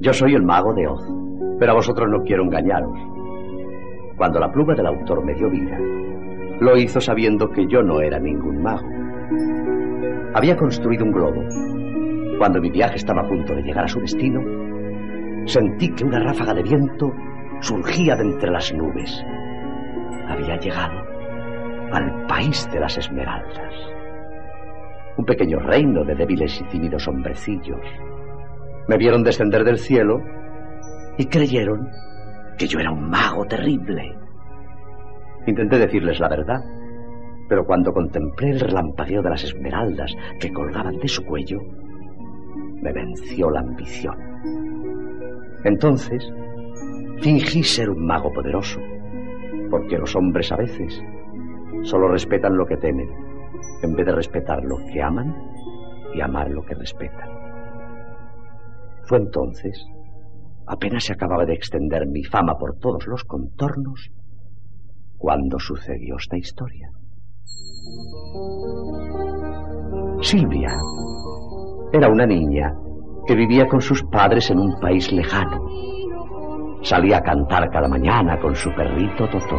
Yo soy el mago de Oz, pero a vosotros no quiero engañaros. Cuando la pluma del autor me dio vida, lo hizo sabiendo que yo no era ningún mago. Había construido un globo. Cuando mi viaje estaba a punto de llegar a su destino, sentí que una ráfaga de viento surgía de entre las nubes. Había llegado al país de las esmeraldas. Un pequeño reino de débiles y tímidos hombrecillos me vieron descender del cielo y creyeron que yo era un mago terrible. Intenté decirles la verdad, pero cuando contemplé el relampagueo de las esmeraldas que colgaban de su cuello, me venció la ambición. Entonces, fingí ser un mago poderoso, porque los hombres a veces solo respetan lo que temen, en vez de respetar lo que aman y amar lo que respetan. Fue entonces, apenas se acababa de extender mi fama por todos los contornos, cuando sucedió esta historia. Silvia era una niña que vivía con sus padres en un país lejano. Salía a cantar cada mañana con su perrito Totó.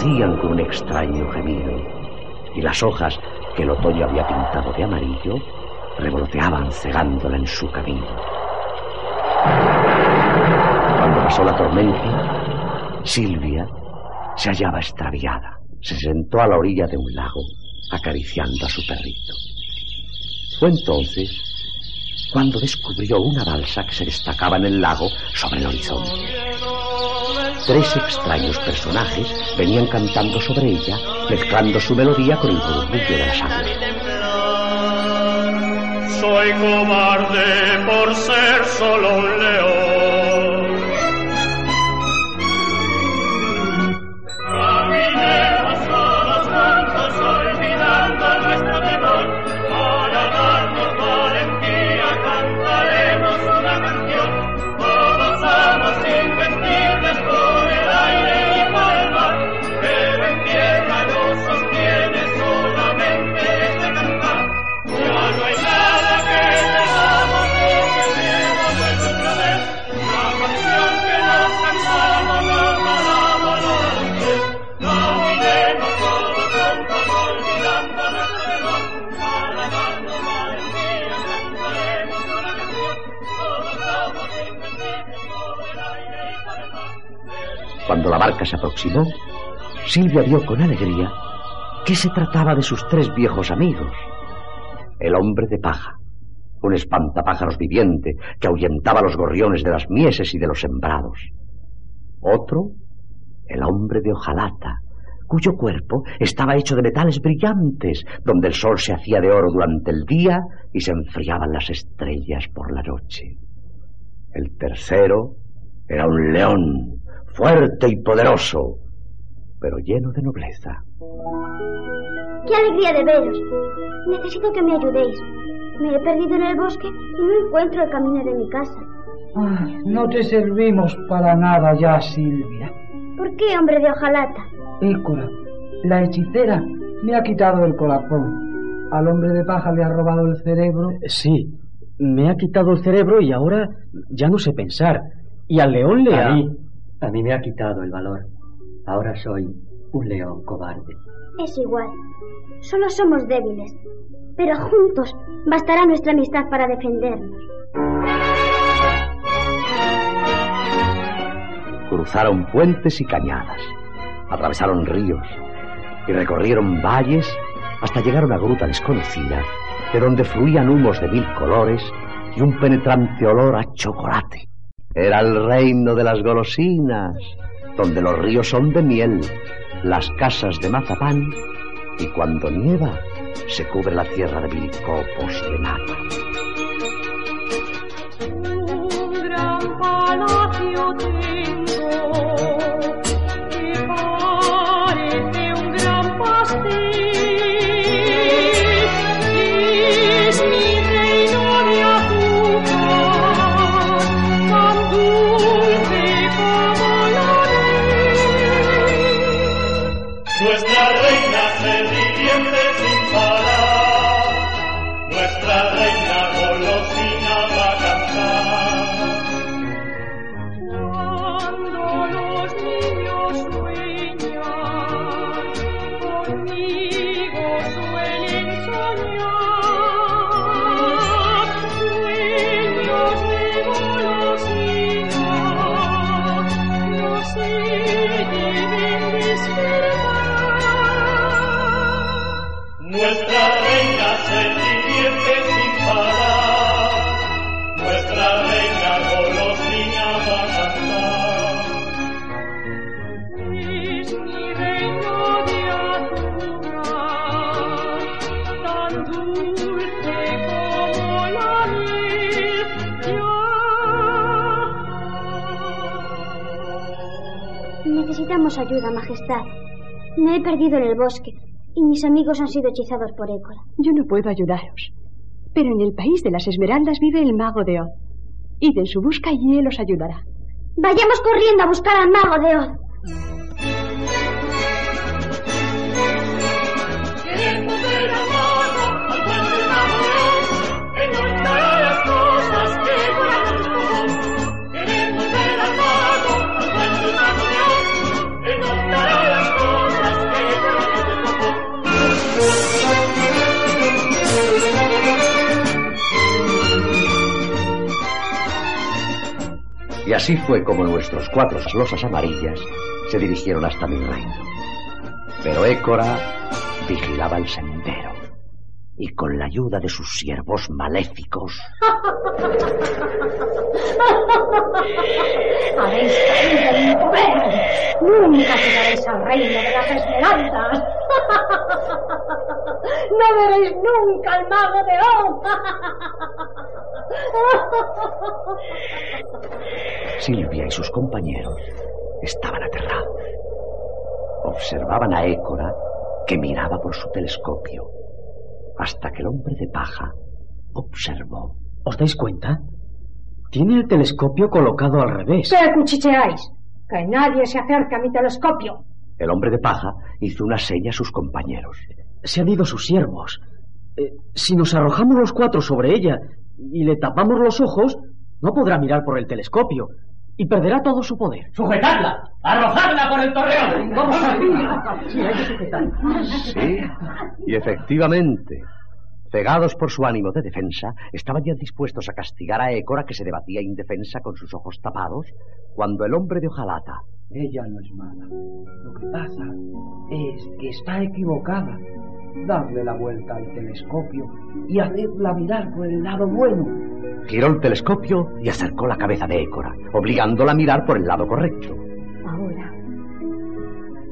con un extraño gemido y las hojas que el otoño había pintado de amarillo revoloteaban cegándola en su camino. Cuando pasó la tormenta, Silvia se hallaba extraviada. Se sentó a la orilla de un lago, acariciando a su perrito. Fue entonces cuando descubrió una balsa que se destacaba en el lago sobre el horizonte. Tres extraños personajes venían cantando sobre ella, mezclando su melodía con el murmullo de las aguas. Soy cobarde por ser solo un león. Cuando la barca se aproximó, Silvia vio con alegría que se trataba de sus tres viejos amigos. El hombre de paja, un espantapájaros viviente que ahuyentaba los gorriones de las mieses y de los sembrados. Otro, el hombre de hojalata, cuyo cuerpo estaba hecho de metales brillantes, donde el sol se hacía de oro durante el día y se enfriaban las estrellas por la noche. El tercero era un león, fuerte y poderoso, pero lleno de nobleza. ¡Qué alegría de veros! Necesito que me ayudéis. Me he perdido en el bosque y no encuentro el camino de mi casa. no te servimos para nada ya, Silvia. ¿Por qué, hombre de hojalata? Écora, la hechicera me ha quitado el corazón. Al hombre de paja le ha robado el cerebro. Sí, me ha quitado el cerebro y ahora ya no sé pensar. Y al león le ha... a mí me ha quitado el valor. Ahora soy un león cobarde. Es igual. Solo somos débiles. Pero juntos bastará nuestra amistad para defendernos. Cruzaron puentes y cañadas, atravesaron ríos y recorrieron valles hasta llegar a una gruta desconocida de donde fluían humos de mil colores y un penetrante olor a chocolate. Era el reino de las golosinas, donde los ríos son de miel, las casas de mazapán y cuando nieva se cubre la tierra de mil copos de nata. Un gran palacio Nuestra reina se divierte sin parar, nuestra reina golosina va a cantar. Es mi reino de azúcar, tan dulce como la miel. Necesitamos ayuda, Majestad. Me he perdido en el bosque y mis amigos han sido hechizados por Écora. Yo no puedo ayudaros. Pero en el país de las Esmeraldas vive el mago de Oz. Id en su busca y él os ayudará. Vayamos corriendo a buscar al mago de Oz. Y así fue como nuestros cuatro losas amarillas se dirigieron hasta mi reino. Pero Écora vigilaba el sendero y con la ayuda de sus siervos maléficos Habéis caído en poder. Nunca llegaréis al reino de las esmeraldas. No veréis nunca al mago de Oz. Silvia y sus compañeros estaban aterrados. Observaban a Écora que miraba por su telescopio hasta que el hombre de paja observó. ¿Os dais cuenta? Tiene el telescopio colocado al revés. ¿Qué cuchicheáis? Que nadie se acerque a mi telescopio. El hombre de paja hizo una seña a sus compañeros. Se han ido sus siervos. Eh, si nos arrojamos los cuatro sobre ella y le tapamos los ojos, no podrá mirar por el telescopio y perderá todo su poder. ¡Sujetadla! ¡Arrojadla por el torreón! ¡Vamos a Sí, hay que sujetarla. Sí, y efectivamente, cegados por su ánimo de defensa, estaban ya dispuestos a castigar a Écora que se debatía indefensa con sus ojos tapados, cuando el hombre de hojalata, Ella no es mala. Lo que pasa es que está equivocada. Darle la vuelta al telescopio y hacerla mirar por el lado bueno. giró el telescopio y acercó la cabeza de Écora, obligándola a mirar por el lado correcto. Ahora,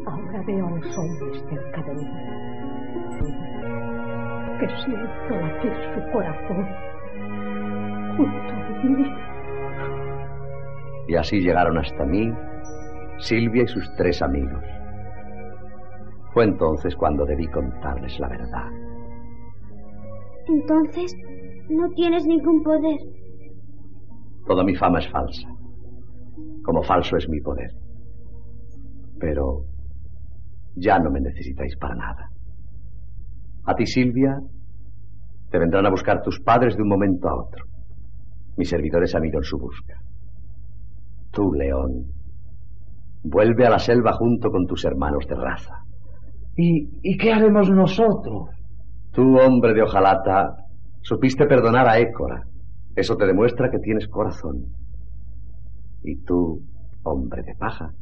ahora veo a los hombres cerca de mí. Que siento latir su corazón junto a mí. Y así llegaron hasta mí Silvia y sus tres amigos. Fue entonces cuando debí contarles la verdad. Entonces, No tienes ningún poder. Toda mi fama es falsa, como falso es mi poder. Pero ya no me necesitáis para nada. A ti, Silvia, te vendrán a buscar tus padres de un momento a otro. Mis servidores han ido en su busca. Tú, León, vuelve a la selva junto con tus hermanos de raza. ¿Y, y qué haremos nosotros? Tú, hombre de hojalata, supiste perdonar a Écora. Eso te demuestra que tienes corazón. Y tú, hombre de paja,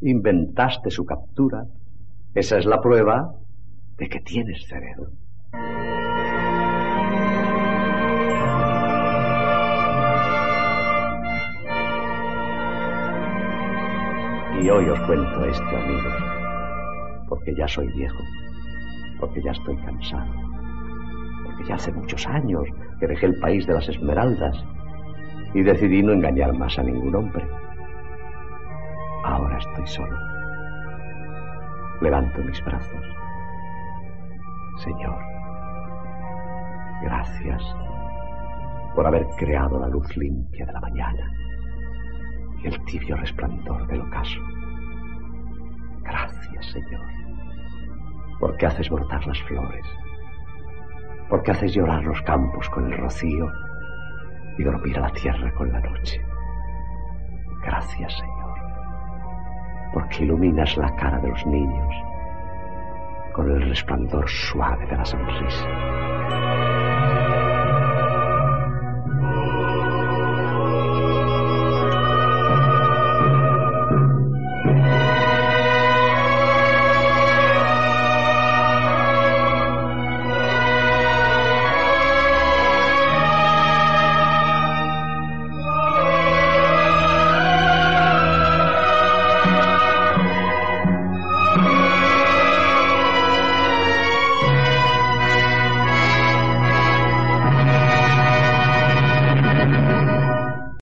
inventaste su captura. Esa es la prueba de que tienes cerebro. Y hoy os cuento esto, amigos, porque ya soy viejo, porque ya estoy cansado, porque ya hace muchos años que dejé el país de las esmeraldas y decidí no engañar más a ningún hombre. Ahora estoy solo. Levanto mis brazos. Señor, gracias por haber creado la luz limpia de la mañana y el tibio resplandor del ocaso. Gracias, Señor, porque haces brotar las flores, porque haces llorar los campos con el rocío y dormir a la tierra con la noche. Gracias, Señor, porque iluminas la cara de los niños con el resplandor suave de la sonrisa.